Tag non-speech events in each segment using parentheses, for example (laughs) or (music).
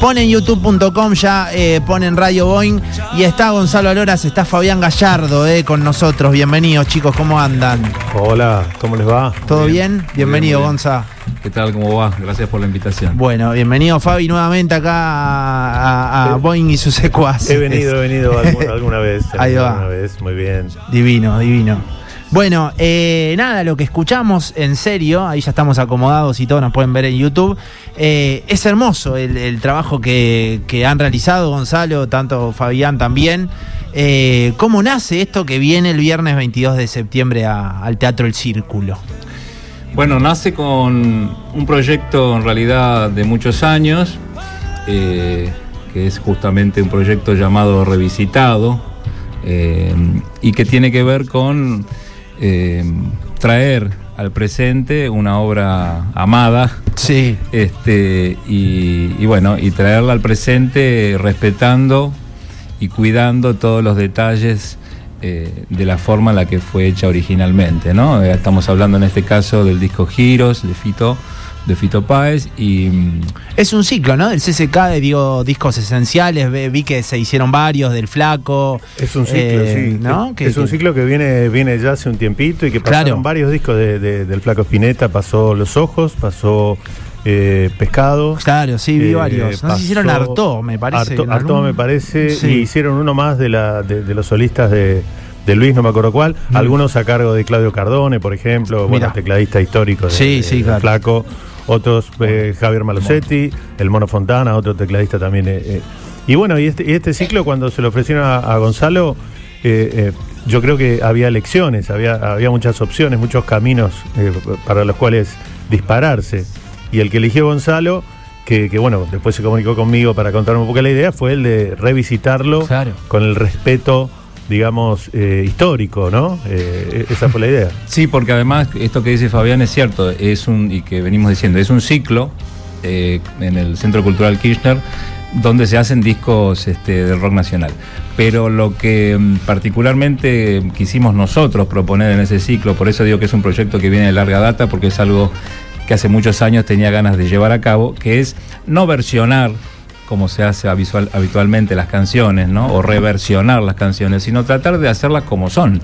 Ponen youtube.com, ya eh, ponen Radio Boeing y está Gonzalo Aloras, está Fabián Gallardo eh, con nosotros. Bienvenidos chicos, ¿cómo andan? Hola, ¿cómo les va? ¿Todo bien? Bienvenido, Gonza. ¿Qué tal? ¿Cómo va? Gracias por la invitación. Bueno, bienvenido Fabi nuevamente acá a, a Boeing y sus secuaces. He venido, he venido alguna, alguna vez. Ahí va. Alguna vez, muy bien. Divino, divino. Bueno, eh, nada, lo que escuchamos en serio, ahí ya estamos acomodados y todo, nos pueden ver en YouTube. eh, es hermoso el, trabajo que, han realizado Gonzalo, tanto Fabián también. Eh, ¿Cómo nace esto que viene el viernes 22 de septiembre al Teatro El Círculo? Bueno, nace con un proyecto en realidad de muchos años, que es justamente un proyecto llamado Revisitado, y que tiene que ver con eh, traer al presente una obra amada, Sí. este, y, y bueno, y traerla al presente respetando y cuidando todos los detalles eh, de la forma en la que fue hecha originalmente, ¿no? Eh, Estamos hablando en este caso del disco Giros de Fito, de Fito Páez y mm, Es un ciclo, ¿no? Del CCK, de, digo, discos esenciales, vi que se hicieron varios, del Flaco. Es un ciclo, eh, sí. es un ciclo que viene, viene ya hace un tiempito y que pasaron Claro. varios discos de- de- del Flaco Spinetta. Pasó Los Ojos, pasó eh, Pescado. Claro, sí, vi eh, varios. No si hicieron Artó, me parece. Artó, algún- me parece. Sí. Y hicieron uno más de, la, de, de los solistas de, de Luis, no me acuerdo cuál. Mm. Algunos a cargo de Claudio Cardone, por ejemplo. Bueno, tecladista histórico de, Sí, de- sí, claro. Flaco. Otros, eh, Javier Malosetti, el Mono Fontana, otro tecladista también. eh, eh. Y bueno, y este, y este ciclo cuando se lo ofrecieron a, a Gonzalo, yo creo que había elecciones, había, había muchas opciones, muchos caminos para los cuales dispararse. Y el que eligió Gonzalo, que, que, bueno, después se comunicó conmigo para contarme un poco la idea, fue el de revisitarlo Claro. con el respeto, digamos, eh, histórico, ¿no? Eh, esa fue la idea. Sí, porque además esto que dice Fabián es cierto, es un, y que venimos diciendo, es un ciclo eh, en el Centro Cultural Kirchner donde se hacen discos este, del rock nacional. Pero lo que mm, particularmente quisimos nosotros proponer en ese ciclo, por eso digo que es un proyecto que viene de larga data, porque es algo que hace muchos años tenía ganas de llevar a cabo, que es no versionar como se hace habitual- habitualmente las canciones, ¿no? O reversionar las canciones, sino tratar de hacerlas como son.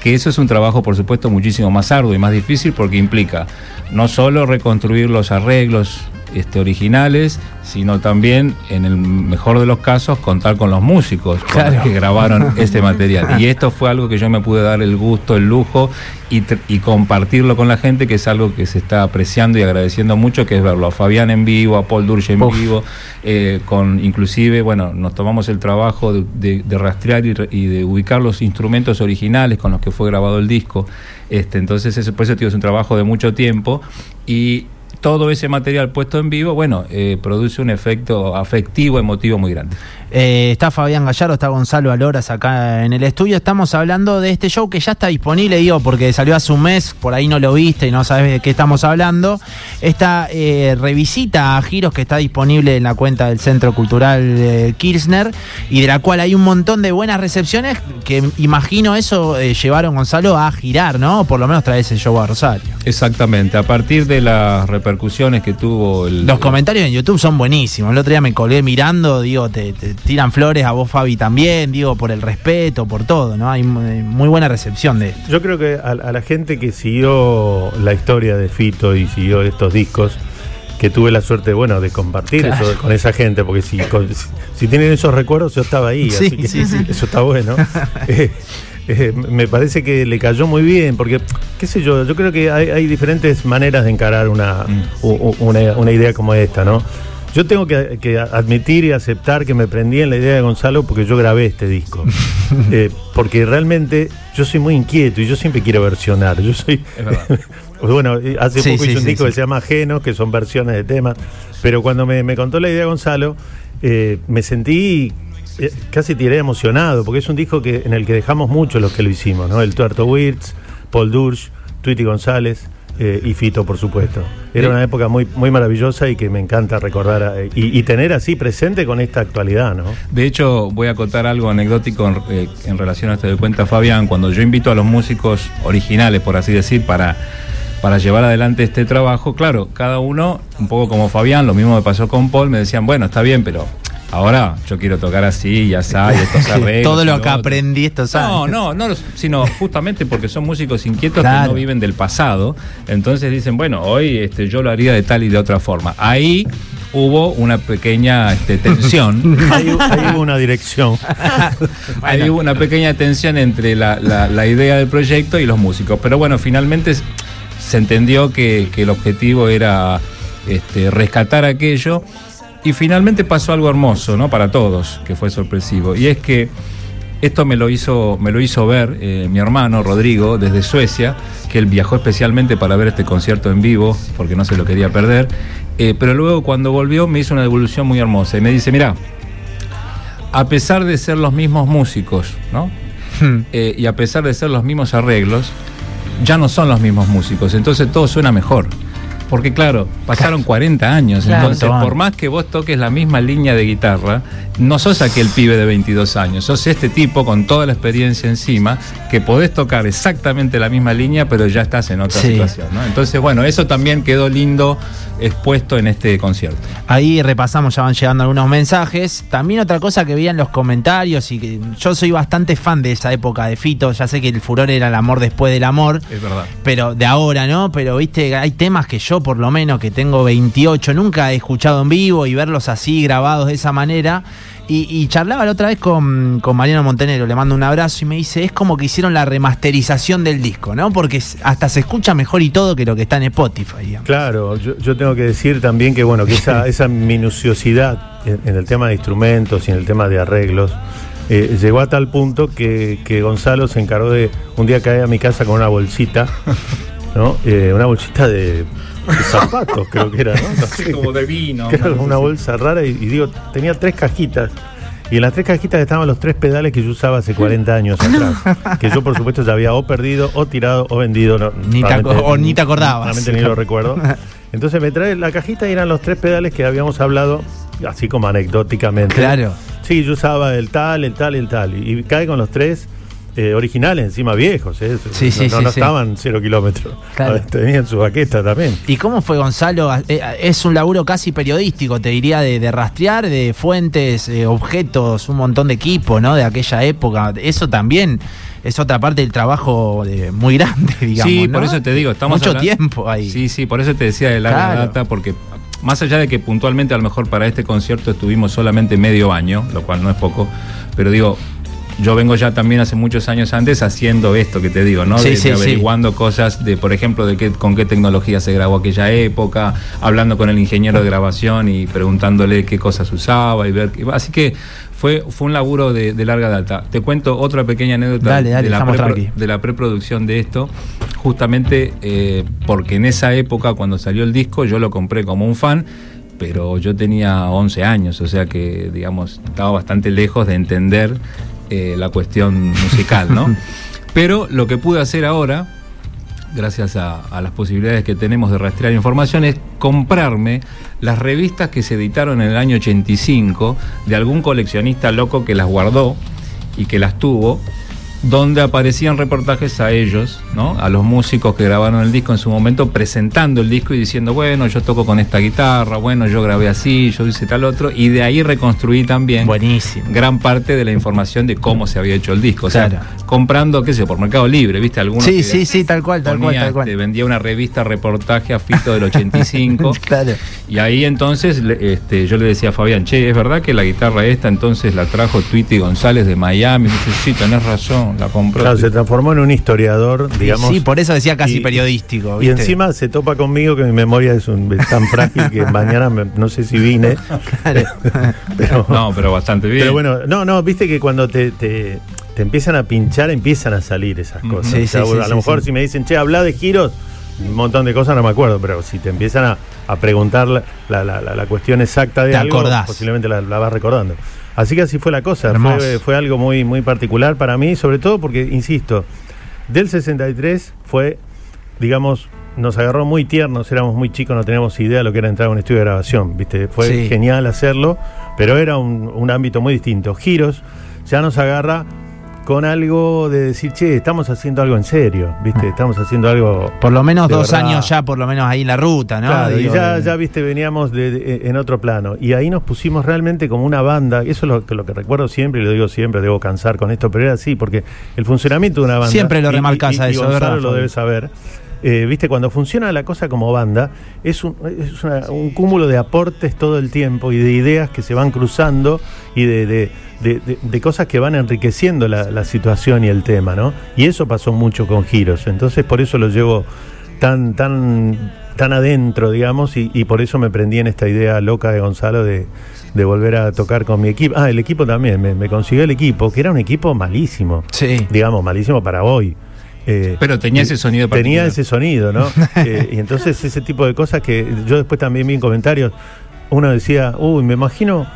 Que eso es un trabajo, por supuesto, muchísimo más arduo y más difícil porque implica no solo reconstruir los arreglos este, originales, sino también, en el mejor de los casos, contar con los músicos con los Claro. que grabaron (laughs) este material. Y esto fue algo que yo me pude dar el gusto, el lujo y, compartirlo con la gente, que es algo que se está apreciando y agradeciendo mucho, que es verlo a Fabián en vivo, a Paul Durche en Uf. vivo, eh, con inclusive, bueno, nos tomamos el trabajo de, de- de rastrear y, de ubicar los instrumentos originales con los que fue grabado el disco. Este, entonces, eso, por eso digo, es un trabajo de mucho tiempo y todo ese material puesto en vivo, bueno, eh, produce un efecto afectivo, emotivo muy grande. Eh, está Fabián Gallardo, está Gonzalo Aloras acá en el estudio. Estamos hablando de este show que ya está disponible, digo, porque salió hace un mes, por ahí no lo viste y no sabes de qué estamos hablando. Esta eh, revisita a giros que está disponible en la cuenta del Centro Cultural Kirchner y de la cual hay un montón de buenas recepciones que imagino eso eh, llevaron Gonzalo a girar, ¿no? Por lo menos traer ese show a Rosario. Exactamente, a partir de las repercusiones que tuvo el... Los comentarios en YouTube son buenísimos. El otro día me colgué mirando, digo, te, te tiran flores a vos, Fabi, también, digo, por el respeto, por todo, ¿no? Hay muy muy buena recepción de esto. Yo creo que a, a la gente que siguió la historia de Fito y siguió estos discos, que tuve la suerte, bueno, de compartir Claro. eso con esa gente, porque si, con- si, si tienen esos recuerdos, yo estaba ahí, Sí, así que sí, sí. eso está bueno. (laughs) Eh, eh, me parece que le cayó muy bien, porque, qué sé yo, yo creo que hay, hay diferentes maneras de encarar una, u- u- una, una idea como esta, ¿no? Yo tengo que, que admitir y aceptar que me prendí en la idea de Gonzalo porque yo grabé este disco. (laughs) Eh, porque realmente yo soy muy inquieto y yo siempre quiero versionar. Yo soy. Es verdad. (laughs) bueno, eh, hace Sí, poco sí, hice un sí, disco que se llama Ajenos, que son versiones de temas. Pero cuando me, me contó la idea Gonzalo, eh, me sentí. eh, Casi tiré emocionado, porque es un disco que, en el que dejamos mucho los que lo hicimos, ¿no? El Tuerto Wirtz, Paul Dursch, Tweety González, eh, y Fito, por supuesto. Era una época muy, muy maravillosa y que me encanta recordar eh, y, y tener así presente con esta actualidad, ¿no? De hecho, voy a contar algo anecdótico en, eh, en relación a esto de cuenta Fabián. Cuando yo invito a los músicos originales, por así decir, para para llevar adelante este trabajo. Claro, cada uno, un poco como Fabián, lo mismo me pasó con Paul, me decían, bueno, está bien, pero ahora yo quiero tocar así, ya sabes, estos (laughs) arreglos. Todo y lo que otro". aprendí estos años. No, no, no, sino justamente porque son músicos inquietos Claro. que no viven del pasado. Entonces dicen, bueno, hoy este, yo lo haría de tal y de otra forma. Ahí hubo una pequeña este, tensión. (laughs) Ahí, ahí hubo una dirección. (laughs) Ahí hubo una pequeña tensión entre la, la- la idea del proyecto y los músicos. Pero bueno, finalmente se entendió que, que el objetivo era este, rescatar aquello. Y finalmente pasó algo hermoso, ¿no? Para todos, que fue sorpresivo. Y es que esto me lo hizo, me lo hizo ver eh, mi hermano Rodrigo desde Suecia, que él viajó especialmente para ver este concierto en vivo, porque no se lo quería perder. Eh, pero luego cuando volvió me hizo una devolución muy hermosa y me dice, mira, a pesar de ser los mismos músicos, ¿no? Hmm. Eh, y a pesar de ser los mismos arreglos, ya no son los mismos músicos, entonces todo suena mejor. Porque claro, pasaron 40 años, Claro. entonces por más que vos toques la misma línea de guitarra, no sos aquel pibe de 22 años, sos este tipo con toda la experiencia encima, que podés tocar exactamente la misma línea, pero ya estás en otra Sí. situación. ¿no? Entonces, bueno, eso también quedó lindo expuesto en este concierto. Ahí repasamos, ya van llegando algunos mensajes. También otra cosa que vi en los comentarios y que yo soy bastante fan de esa época de Fito, ya sé que el furor era el amor después del amor. Es verdad. Pero de ahora, ¿no? Pero viste, hay temas que yo, por lo menos, que tengo 28, nunca he escuchado en vivo y verlos así grabados de esa manera. Y, y charlaba la otra vez con, con Mariano Montenegro, le mando un abrazo y me dice, es como que hicieron la remasterización del disco, ¿no? Porque hasta se escucha mejor y todo que lo que está en Spotify, digamos. Claro, yo, yo tengo que decir también que bueno, que esa, (laughs) esa minuciosidad en, en el tema de instrumentos y en el tema de arreglos eh, llegó a tal punto que, que Gonzalo se encargó de un día caer a mi casa con una bolsita, (laughs) ¿no? Eh, una bolsita de, de zapatos, creo que era, ¿no? (laughs) No sé. de vino. como una bolsa rara y, y digo, tenía tres cajitas. Y en las tres cajitas estaban los tres pedales que yo usaba hace 40 años atrás. Que yo, por supuesto, ya había o perdido, o tirado, o vendido. no, Ni te o ni te acordabas. Realmente ni lo recuerdo. Entonces me trae la cajita y eran los tres pedales que habíamos hablado, así como anecdóticamente. Claro. Sí, yo usaba el tal, el tal y el tal. Y, y cae con los tres eh, originales, encima viejos. ¿eh? Sí, no, sí, no, sí, no sí. estaban cero kilómetros. Claro. (laughs) Tenían su baqueta también. ¿Y cómo fue Gonzalo? Eh, Es un laburo casi periodístico, te diría, de, de rastrear, de fuentes, eh, objetos, un montón de equipo, ¿no? De aquella época. Eso también es otra parte del trabajo de- muy grande, (laughs) digamos. Sí, ¿no? por eso te digo, estamos Mucho tiempo ahí. Sí, sí, por eso te decía de larga Claro. data, porque más allá de que puntualmente a lo mejor para este concierto estuvimos solamente medio año, lo cual no es poco, pero digo, yo vengo ya también hace muchos años antes haciendo esto que te digo, ¿no? Sí, de, sí, de sí. averiguando cosas de, por ejemplo, de qué, con qué tecnología se grabó aquella época, hablando con el ingeniero de grabación y preguntándole qué cosas usaba y ver. Así que fue, fue un laburo de, de larga data. Te cuento otra pequeña anécdota Dale, dale, de, la estamos prepro- tranqui. de la preproducción de esto, justamente eh, porque en esa época, cuando salió el disco, yo lo compré como un fan, pero yo tenía 11 años, o sea que, digamos, estaba bastante lejos de entender eh, la cuestión musical, ¿no? (laughs) Pero lo que pude hacer ahora, gracias a, a las posibilidades que tenemos de rastrear información, es comprarme las revistas que se editaron en el año 85 de algún coleccionista loco que las guardó y que las tuvo, donde aparecían reportajes a ellos, ¿no? A los músicos que grabaron el disco en su momento, presentando el disco y diciendo, bueno, yo toco con esta guitarra, bueno, yo grabé así, yo hice tal otro, y de ahí reconstruí también Buenísimo. gran parte de la información de cómo se había hecho el disco. O sea, Claro. comprando, qué sé yo, por Mercado Libre, ¿viste? Algunos Sí, sí, sí, tal cual, tal cual, tal cual. este, vendía una revista reportaje a Fito del 85. (laughs) Claro. Y ahí entonces este, yo le decía a Fabián, che, ¿es verdad que la guitarra esta entonces la trajo Tweety González de Miami? Y me dice, sí, tenés razón, la compró. Claro, se transformó en un historiador, digamos. sí, por eso decía casi y- periodístico. Y encima se topa conmigo que mi memoria es, un- es tan frágil que (laughs) mañana me- no sé si vine. Claro. (laughs) Pero, No, pero bastante bien. pero bueno, no, no, viste que cuando te, te, te empiezan a pinchar, empiezan a salir esas cosas. Sí, O sea, sí, sí, a sí, lo mejor sí. si me dicen, che, habla de giros, un montón de cosas no me acuerdo, pero si te empiezan a, a preguntar la, la- la- la- la cuestión exacta de Te algo, acordás. posiblemente la, la vas recordando. Así que así fue la cosa. Fue, fue algo muy, muy particular para mí, sobre todo porque, insisto, del 63 fue, digamos, nos agarró muy tiernos, éramos muy chicos, no teníamos idea de lo que era entrar a un estudio de grabación, ¿viste? Fue Sí. genial hacerlo, pero era un, un ámbito muy distinto. Giros ya nos agarra con algo de decir, che, estamos haciendo algo en serio, ¿viste? Ah. Estamos haciendo algo. Por lo menos dos verdad. años ya, por lo menos ahí en la ruta, ¿no? Claro, y ya, ya, viste, veníamos de- de- en otro plano. Y ahí nos pusimos realmente como una banda. Eso es lo, que- lo que recuerdo siempre y lo digo siempre, debo cansar con esto, pero era así, porque el funcionamiento de una banda. Siempre lo y- y- a y eso, Gonzalo ¿verdad, lo debe saber. Eh, viste, cuando funciona la cosa como banda, es, un, es una- un cúmulo de aportes todo el tiempo y de ideas que se van cruzando y de, de- de- de- de cosas que van enriqueciendo la, la situación y el tema, ¿no? Y eso pasó mucho con Giros. Entonces, por eso lo llevo tan, tan, tan adentro, digamos, y, y por eso me prendí en esta idea loca de Gonzalo de, de volver a tocar con mi equipo. Ah, el equipo también, me, me consiguió el equipo, que era un equipo malísimo, Sí. digamos, malísimo para hoy. Eh, Pero tenía ese sonido Tenía particular. ese sonido, ¿no? (laughs) Eh, y entonces ese tipo de cosas que yo después también vi en comentarios, uno decía, uy, me imagino...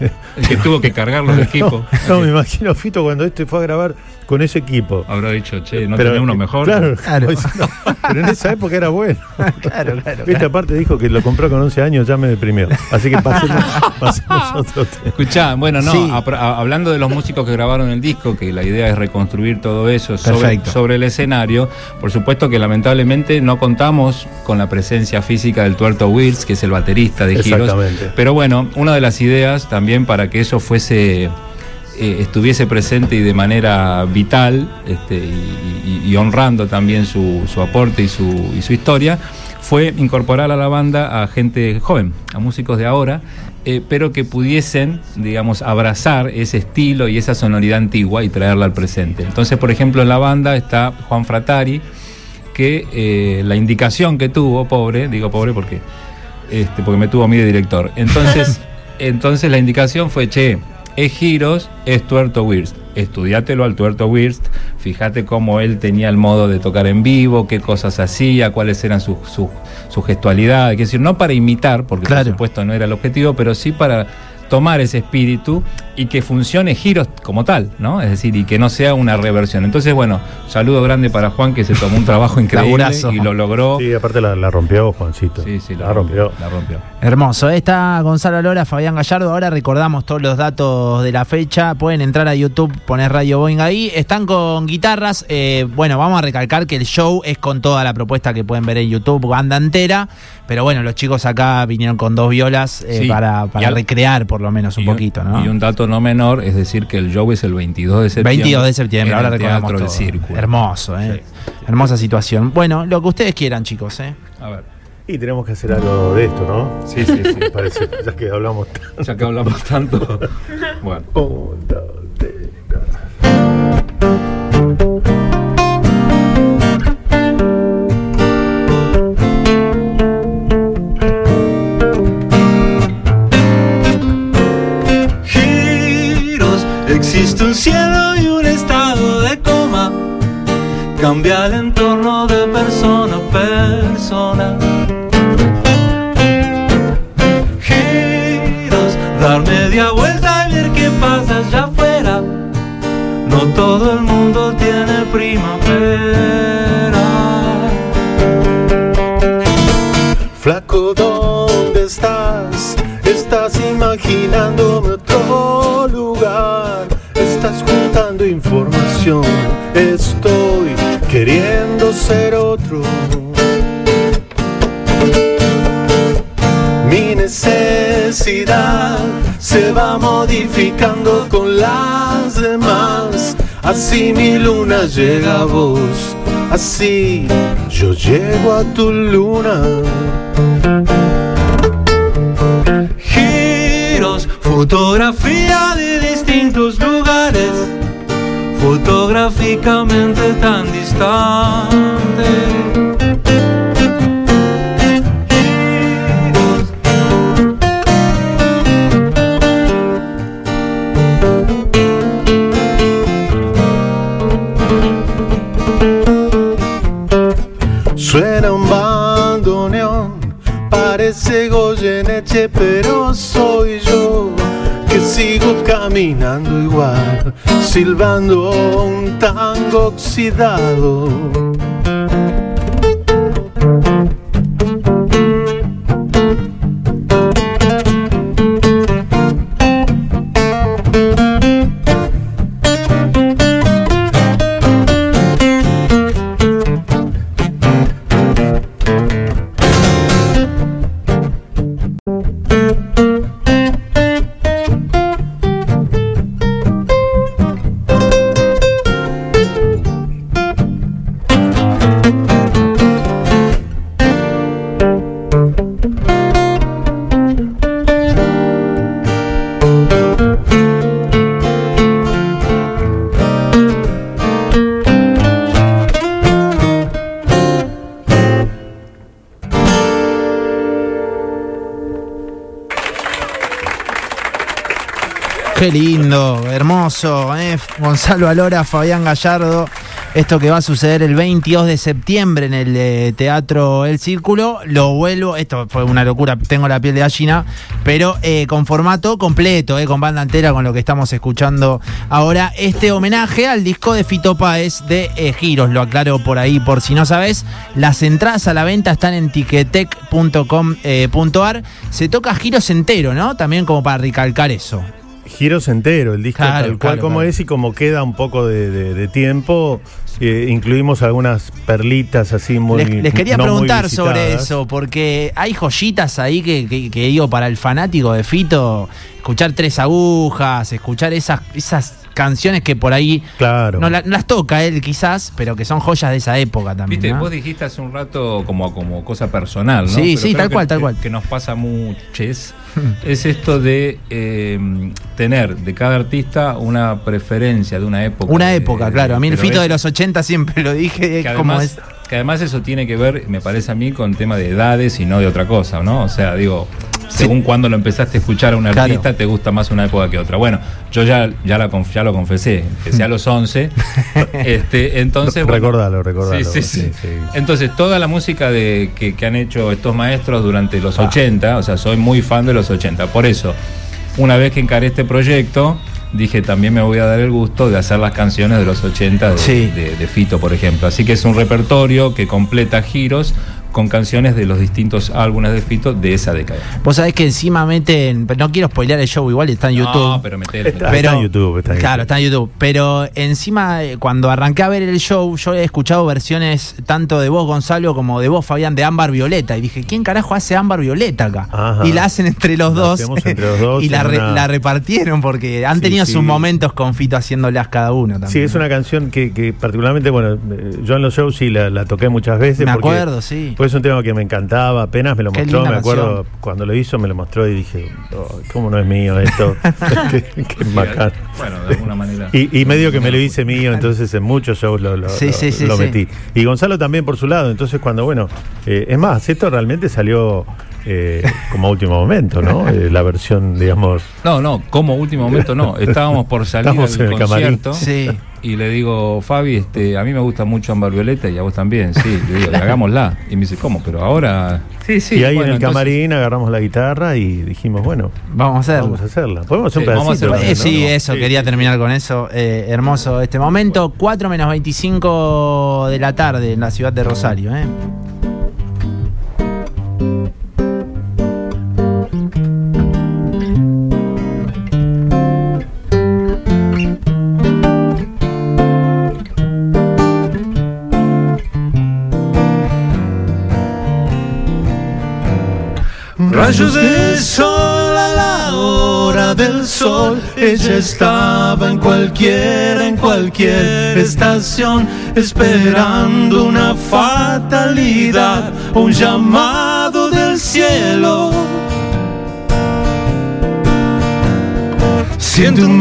El que tuvo que cargar los (laughs) equipos. No, me imagino Fito cuando este fue a grabar con ese equipo. Habrá dicho, che, no Pero, uno mejor. Claro, (laughs) Claro. diciendo, pero en esa época era bueno. (laughs) Claro, claro. Esta parte dijo que lo compró con 11 años, ya me deprimió. Así que pasemos, (laughs) pasemos otro tema. Escuchá, bueno, no, Sí. a- a- hablando de los músicos que grabaron el disco, que la idea es reconstruir todo eso sobre, el escenario, por supuesto que lamentablemente no contamos con la presencia física del Tuerto Wills, que es el baterista de Giros. Exactamente. Pero bueno, una de las ideas también para que eso fuese eh, estuviese presente y de manera vital este, y, y- y honrando también su, su aporte y su, y su historia, fue incorporar a la banda a gente joven, a músicos de ahora, eh, pero que pudiesen, digamos, abrazar ese estilo y esa sonoridad antigua y traerla al presente. Entonces, por ejemplo, en la banda está Juan Fratari, que eh, la indicación que tuvo, pobre, digo pobre porque, este, porque me tuvo a mí de director. Entonces, (laughs) entonces la indicación fue, che, es Giros, es Tuerto Wirst. Estudiátelo al Tuerto Wirst, fíjate cómo él tenía el modo de tocar en vivo, qué cosas hacía, cuáles eran sus sus- sus gestualidades. Es decir, no para imitar, porque Claro. por supuesto no era el objetivo, pero sí para tomar ese espíritu y que funcione Giros como tal, ¿no? Es decir, y que no sea una reversión. Entonces, bueno, saludo grande para Juan que se tomó un trabajo increíble Laburazo. y lo logró. Sí, aparte la, la rompió Juancito. Sí, sí, la, rompió. La rompió. Hermoso. Está Gonzalo Lora, Fabián Gallardo. Ahora recordamos todos los datos de la fecha. Pueden entrar a YouTube, poner Radio Boeing ahí. Están con guitarras. Eh, bueno, vamos a recalcar que el show es con toda la propuesta que pueden ver en YouTube, banda entera. Pero bueno, los chicos acá vinieron con dos violas eh, Sí. para, para Y al- recrear por lo menos un Y poquito, ¿no? Y un dato no menor, es decir, que el show es el 22 de septiembre. 22 de septiembre, ahora el recordamos todo. del Círculo. Hermoso, ¿eh? Sí. Hermosa situación. Bueno, lo que ustedes quieran, chicos, ¿eh? A ver. Y tenemos que hacer algo de esto, ¿no? Sí, sí, sí. (laughs) Me parece, ya que hablamos tanto. ya que hablamos tanto. (laughs) Bueno. 변별은 queriendo ser otro. Mi necesidad se va modificando con las demás. Así mi luna llega a vos. Así yo llego a tu luna. giros, fotografía de distintos lugares, fotográficamente tan distante. Giros, Suena un bandoneón, parece Goyeneche, pero soy yo sigo caminando igual, silbando un tango oxidado. Qué lindo, hermoso, ¿eh? Gonzalo Alora, Fabián Gallardo. Esto que va a suceder el 22 de septiembre en el eh, Teatro El Círculo, lo vuelvo, esto fue una locura, tengo la piel de gallina, pero eh, con formato completo, con banda entera, con lo que estamos escuchando ahora. Este homenaje al disco de Fito Páez de Giros, lo aclaro por ahí, por si no sabes. Las entradas a la venta están en tiquetec.com.ar. Se toca Giros entero, ¿no? También como para recalcar eso. Giros entero, el disco Claro, tal cual claro, como claro. es y como queda un poco de, de- de tiempo, eh, incluimos algunas perlitas así muy les, les quería no preguntar sobre eso, porque hay joyitas ahí que, que- que digo, para el fanático de Fito, escuchar tres agujas, escuchar esas, esas canciones que por ahí Claro. no, la- no las toca él quizás, pero que son joyas de esa época también. Viste, ¿no? vos dijiste hace un rato como, como cosa personal, ¿no? Sí, Pero sí, tal que- cual, tal que- cual. Que nos pasa muches. es esto de eh, tener de cada artista una preferencia de una época. Una de- época, claro. A mí el Fito es- de los 80 siempre lo dije, que como además, es. Que además eso tiene que ver, me parece a mí, con tema de edades y no de otra cosa, ¿no? O sea, digo, según cuando lo empezaste a escuchar a un Claro. artista, te gusta más una época que otra. Bueno, yo ya, ya, la, conf- ya lo confesé, empecé a los 11. (laughs) este, entonces, bueno, Recordalo, recordalo. Sí, sí. Entonces, toda la música de, que, que han hecho estos maestros durante los 80, o sea, soy muy fan de los 80. Por eso, una vez que encaré este proyecto, dije también me voy a dar el gusto de hacer las canciones de los 80 de, Sí. de- de Fito, por ejemplo. Así que es un repertorio que completa giros con canciones de los distintos álbumes de Fito de esa década. Vos sabés que encima meten. No quiero spoilear el show, igual está en YouTube. No, pero metele, Está- en YouTube, está en claro, YouTube. está en YouTube. Pero encima, eh, cuando arranqué a ver el show, yo he escuchado versiones tanto de vos, Gonzalo, como de vos, Fabián, de Ámbar Violeta. Y dije, ¿quién carajo hace Ámbar Violeta acá? Ajá. Y la hacen entre los La dos. hacemos entre los (laughs) dos y la, re- una- la repartieron porque han Sí, tenido sí. sus momentos con Fito haciéndolas cada uno también. Sí, es una canción que, que particularmente, bueno, eh, yo en los shows sí la, la toqué muchas veces. Me porque acuerdo, sí. Fue un tema que me encantaba, apenas me lo Qué mostró, me acuerdo canción. cuando lo hizo, me lo mostró y dije, "Oh, ¿cómo no es mío esto? (laughs) (laughs) qué, qué bacán. Bueno, de alguna manera. Y, y medio que me lo hice mío, entonces en muchos shows lo, lo- Sí, lo- sí, sí, lo sí. metí. Y Gonzalo también por su lado, entonces cuando, bueno, eh, es más, esto realmente salió eh, como último momento, ¿no? (laughs) Eh, la versión, digamos... No, no, como último momento no. Estábamos por (laughs) salir Estamos del en el camarín. concierto. Sí. Y le digo, Fabi, este, a mí me gusta mucho Ámbar Violeta y a vos también, sí. Le digo, hagámosla. Y me dice, ¿cómo? Pero ahora. Sí, sí. y ahí bueno, en el entonces- camarín agarramos la guitarra y dijimos, bueno, Vamos a hacerlo. vamos a hacerla. Podemos hacer Sí, un vamos a pedacito. hacer- Eh, sí, ¿no? eso, Sí, quería sí. terminar con eso. Eh, hermoso este momento. 4 menos 25 de la tarde en la ciudad de Rosario. ¿eh? Rayos de sol a la hora del sol, ella estaba en cualquiera, en cualquier estación, esperando una fatalidad, un llamado del cielo. Siente un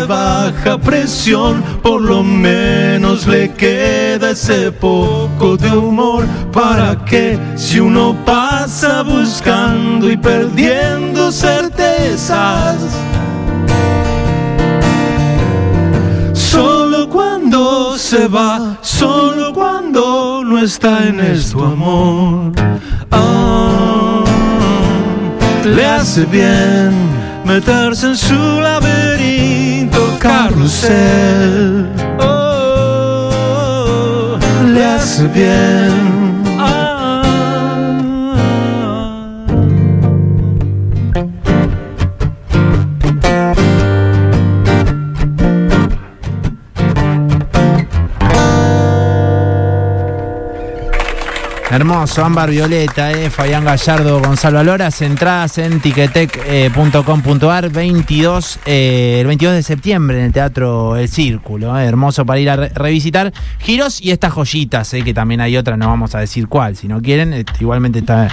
baja presión, por lo menos le queda ese poco de humor. Para que si uno pasa buscando y perdiendo certezas, solo cuando se va, solo cuando no está en esto amor. Ah, le hace bien meterse en su laberinto carrusel. Oh, le hace bien. Hermoso, Ámbar Violeta, eh, Fabián Gallardo, Gonzalo Aloras, entradas en tiquetec.com.ar 22, eh, el 22 de septiembre en el Teatro El Círculo, eh, hermoso para ir a re- revisitar giros y estas joyitas, eh, que también hay otras, no vamos a decir cuál, si no quieren, eh, igualmente está,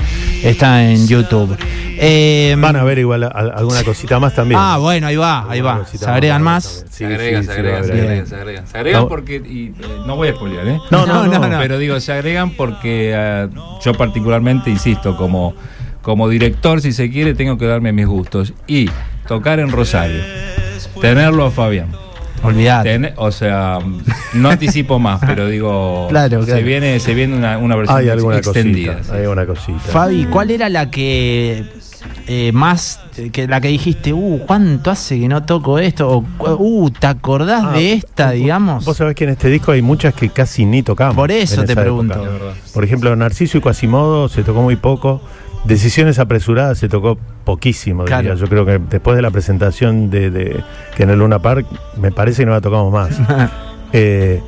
está en YouTube. Eh, Van a ver igual a- a- alguna cosita más también. ah, bueno, ahí va, ahí va, se agregan más. Se agregan, sí, se agregan, se agregan, se agregan. Se agregan No. porque. y, eh, no voy a spoilear, ¿eh? No, no, No, no. no, Pero digo, se agregan porque eh, yo particularmente, insisto, como, como director, si se quiere, tengo que darme mis gustos. Y tocar en Rosario, tenerlo a Fabián. Olvidate. Ten- o sea, no anticipo más, pero digo, (laughs) Claro, se claro. viene, se viene una, una versión Hay alguna extendida. cosita. Hay alguna cosita. Fabi, ¿cuál era la que eh, más, que la que dijiste, uh, ¿cuánto hace que no toco esto? O, uh, ¿te acordás Ah, de esta, digamos? Vos sabés que en este disco hay muchas que casi ni tocamos. Por eso te pregunto. época. Por ejemplo, Narciso y Quasimodo se tocó muy poco. Decisiones apresuradas se tocó poquísimo, diría. Yo creo que después de la presentación de, de- que en el Luna Park, me parece que no la tocamos más. (laughs) Eh,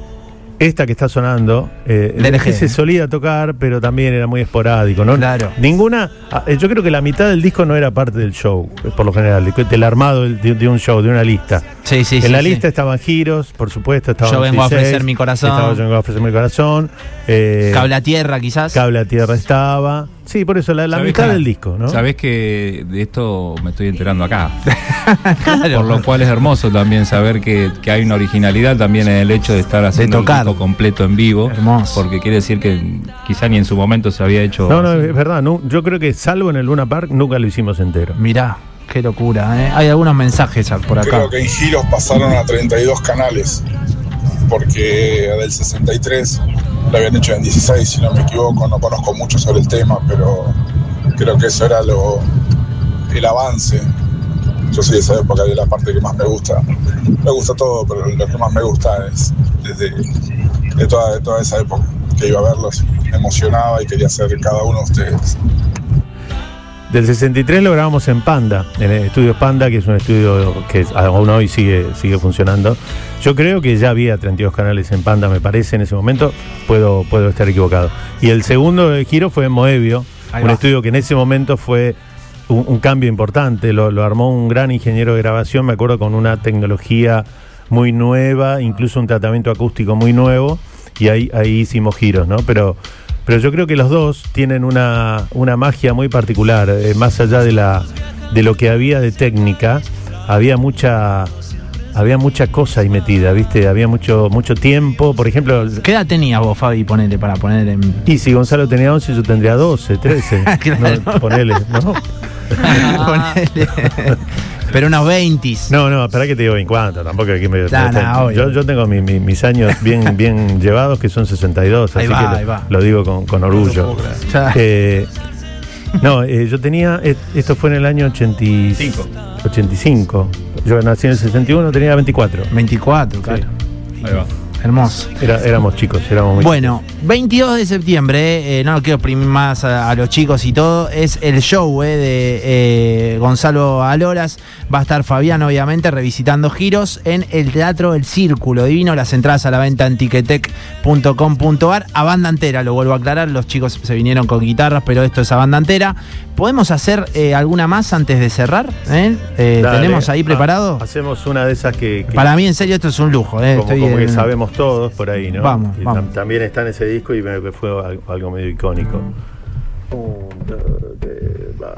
esta que está sonando, eh, que se solía tocar, pero también era muy esporádico, ¿no? Claro. Ninguna, ah, eh, yo creo que la mitad del disco no era parte del show, eh, por lo general, de- del armado de, de un show, de una lista. Sí, sí, en sí, la sí. lista estaban giros, por supuesto. Estaban Yo vengo a 16, ofrecer mi corazón. Estaba yo vengo a ofrecer mi corazón. eh, Cable a tierra, quizás. Cable a tierra estaba. Sí, por eso la, la ¿Sabés mitad que- del disco, ¿no? Sabés que de esto me estoy enterando acá. (laughs) Claro. Por lo cual es hermoso también saber que, que hay una originalidad también en el hecho de estar haciendo el tocar. disco completo en vivo. Hermoso. Porque quiere decir que quizá ni en su momento se había hecho. No, no, así. es verdad. no, yo creo que salvo en el Luna Park, nunca lo hicimos entero. Mirá, qué locura, ¿eh? Hay algunos mensajes por acá. Creo que en giros pasaron a 32 canales, porque del 63 lo habían hecho en 16, si no me equivoco, no conozco mucho sobre el tema, pero creo que eso era lo, el avance. Yo soy de esa época es la parte que más me gusta. Me gusta todo, pero lo que más me gusta es desde de toda, de toda esa época, que iba a verlos, me emocionaba y quería ser cada uno de ustedes. Del 63 lo grabamos en Panda, en el estudio Panda, que es un estudio que aún hoy sigue, sigue funcionando. Yo creo que ya había 32 canales en Panda, me parece, en ese momento. Puedo, puedo estar equivocado. Y el segundo giro fue en Moebio, un estudio que en ese momento fue un, un cambio importante. Lo, lo armó un gran ingeniero de grabación, me acuerdo, con una tecnología muy nueva, incluso un tratamiento acústico muy nuevo. Y ahí, ahí hicimos giros, ¿no? Pero pero yo creo que los dos tienen una, una magia muy particular, eh, más allá de la de lo que había de técnica, había mucha había mucha cosa ahí metida, ¿viste? Había mucho mucho tiempo, por ejemplo, ¿Qué edad tenías vos, Fabi, ponele para poner en. y si Gonzalo tenía 11, yo tendría 12, 13. (laughs) Claro. no, ponele, ¿no? (laughs) Ponele. (laughs) Pero unos 20. No, no, espera que te digo en cuánto, tampoco aquí me, Nah, me- nah, yo, yo tengo mi- mi- mis años bien (laughs) bien llevados que son 62, Ahí así va, que ahí lo, va. lo digo con, con orgullo. Ya. Eh, no, eh, yo tenía, eh, esto fue en el año 85. 85. Yo nací en el 61, tenía 24. 24, claro. Ahí va. Hermoso. Era, éramos chicos, éramos muy Bueno, 22 de septiembre, eh, no quiero exprimir más a, a los chicos y todo, es el show eh, de eh, Gonzalo Aloras. Va a estar Fabián, obviamente, revisitando giros en el Teatro El Círculo Divino. Las entradas a la venta en tiquetec.com.ar. A banda entera, lo vuelvo a aclarar. Los chicos se vinieron con guitarras, pero esto es a banda entera. ¿Podemos hacer alguna más antes de cerrar? ¿Tenemos ahí Ah, preparado? hacemos una de esas que, que Para mí, en serio, esto es un lujo. eh. como, Estoy como que en- todos por ahí, ¿no? Vamos, Y vamos. tam- también está en ese disco y que fue algo, algo medio icónico. Un, dos, tres, va.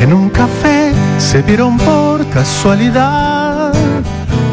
En un café se vieron por casualidad,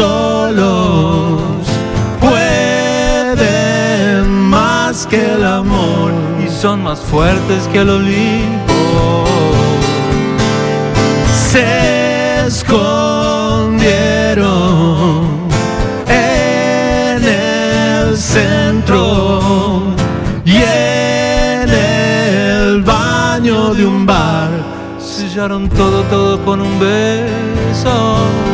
solos pueden más que el amor y son más fuertes que el Olimpo. Se escondieron en el centro y en el baño de un bar sellaron todo, todo con un beso.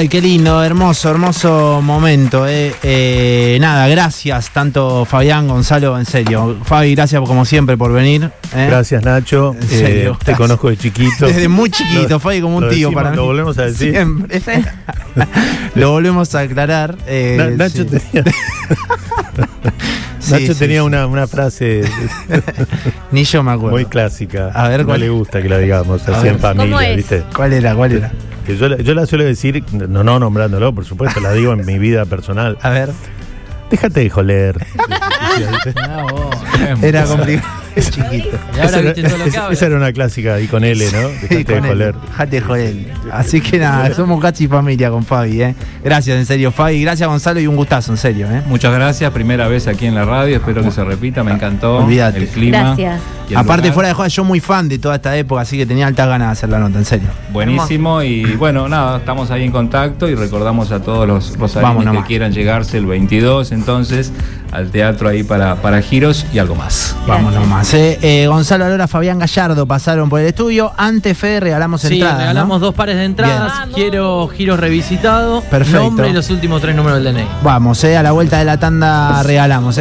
Ay, qué lindo, hermoso, hermoso momento. eh. Eh, nada, gracias tanto Fabián, Gonzalo, en serio. Fabi, gracias como siempre por venir. eh. Gracias, Nacho. En serio, Eh, te conozco de chiquito. Desde muy chiquito, Lo- Fabi como un lo tío decimos, para mí. Lo volvemos a decir. Siempre. (laughs) lo volvemos a aclarar. eh, Na- Nacho sí. tenía, (laughs) Nacho sí, tenía sí. Una, una frase (laughs) Ni yo me acuerdo. muy clásica. A ver, no ¿cuál? le gusta que la digamos A así en familia. ¿viste? ¿Cuál era? ¿Cuál era? Que yo, la- yo la suelo decir, no, no nombrándolo, por supuesto, la digo en mi vida personal. A ver. Déjate de joler. (laughs) (laughs) Ah. Era complicado. Es chiquito. Y ahora esa, viste todo lo que esa- habla. esa era una clásica ahí con L, ¿no? Sí, Déjate de joler. Dejate de joder. Así que nada, somos casi familia con Fabi, ¿eh? Gracias, en serio, Fabi. Gracias, Gonzalo, y un gustazo, en serio, ¿eh? Muchas gracias, primera vez aquí en la radio, espero que se repita, me encantó Olvídate. el clima. Gracias. el Aparte, lugar. fuera de joda, yo muy fan de toda esta época, así que tenía altas ganas de hacer la nota, en serio. Buenísimo y bueno, nada, estamos ahí en contacto y recordamos a todos los rosarinos que quieran llegarse el 22 entonces al teatro ahí para, para giros y algo más. Vamos nomás, ¿eh? Eh, Gonzalo Alora, Fabián Gallardo pasaron por el estudio. Antes, Fede, regalamos Sí, entradas. ¿no? regalamos dos pares de entradas. Bien. Quiero giros revisitados. Perfecto. Nombre y los últimos tres números del DNI. Vamos, ¿eh? A la vuelta de la tanda regalamos. ¿eh?